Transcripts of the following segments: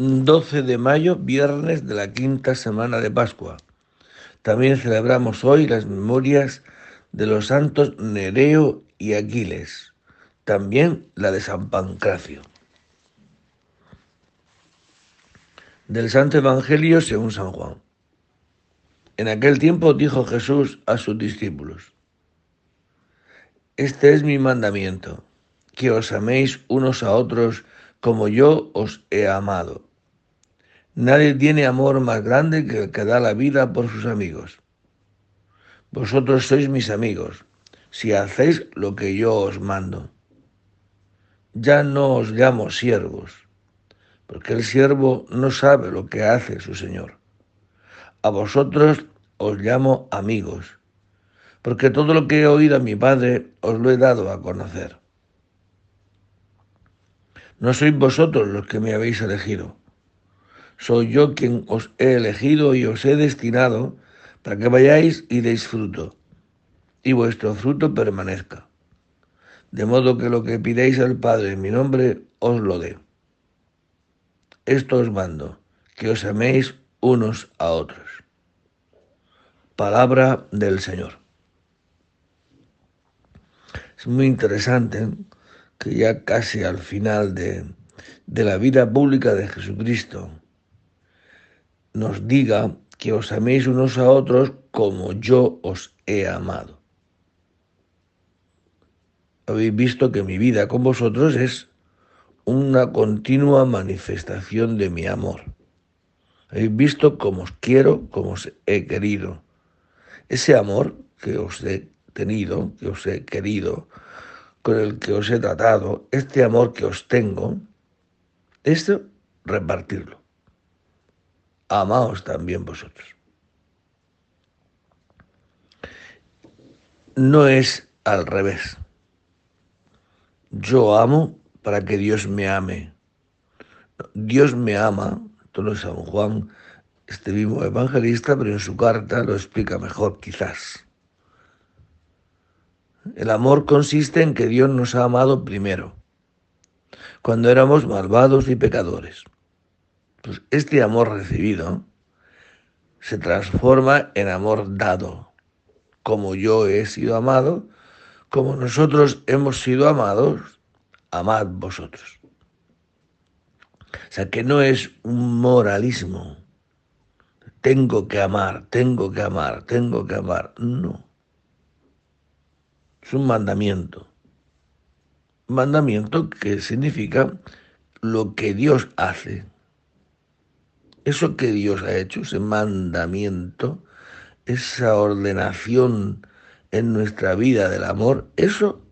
12 de mayo, viernes de la quinta semana de Pascua. También celebramos hoy las memorias de los santos Nereo y Aquiles, también la de San Pancracio. Del Santo Evangelio según San Juan. En aquel tiempo dijo Jesús a sus discípulos, Este es mi mandamiento, que os améis unos a otros como yo os he amado. Nadie tiene amor más grande que el que da la vida por sus amigos. Vosotros sois mis amigos, si hacéis lo que yo os mando. Ya no os llamo siervos, porque el siervo no sabe lo que hace su Señor. A vosotros os llamo amigos, porque todo lo que he oído a mi Padre os lo he dado a conocer. No sois vosotros los que me habéis elegido soy yo quien os he elegido y os he destinado para que vayáis y deis fruto, y vuestro fruto permanezca. De modo que lo que pidáis al Padre en mi nombre, os lo dé. Esto os mando, que os améis unos a otros. Palabra del Señor. Es muy interesante que ya casi al final de, de la vida pública de Jesucristo, nos diga que os améis unos a otros como yo os he amado. Habéis visto que mi vida con vosotros es una continua manifestación de mi amor. Habéis visto cómo os quiero, cómo os he querido. Ese amor que os he tenido, que os he querido, con el que os he tratado, este amor que os tengo, esto repartirlo amaos también vosotros. No es al revés. Yo amo para que Dios me ame. Dios me ama, esto es San Juan, este mismo evangelista, pero en su carta lo explica mejor quizás. El amor consiste en que Dios nos ha amado primero, cuando éramos malvados y pecadores. Pues este amor recibido se transforma en amor dado. Como yo he sido amado, como nosotros hemos sido amados, amad vosotros. O sea, que no es un moralismo. Tengo que amar, tengo que amar, tengo que amar. No. Es un mandamiento. Un mandamiento que significa lo que Dios hace eso que Dios ha hecho, ese mandamiento, esa ordenación en nuestra vida del amor, eso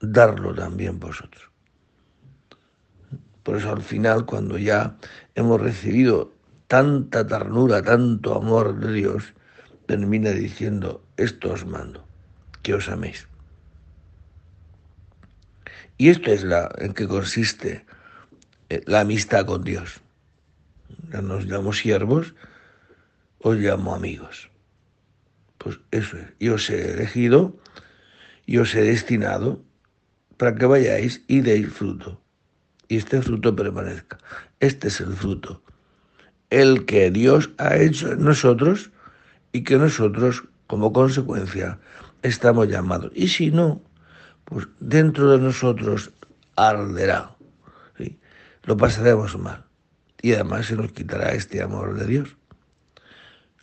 darlo también vosotros. Por eso al final, cuando ya hemos recibido tanta ternura, tanto amor de Dios, termina diciendo, esto os mando, que os améis. Y esto es la en que consiste eh, la amistad con Dios ya nos llamo siervos, os llamo amigos. Pues eso es, yo os he elegido, yo os he destinado para que vayáis y deis fruto. Y este fruto permanezca. Este es el fruto. El que Dios ha hecho en nosotros y que nosotros, como consecuencia, estamos llamados. Y si no, pues dentro de nosotros arderá. Lo pasaremos mal y además se nos quitará este amor de Dios.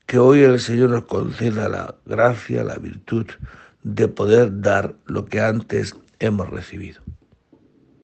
Que hoy el Señor nos conceda la gracia, la virtud de poder dar lo que antes hemos recibido.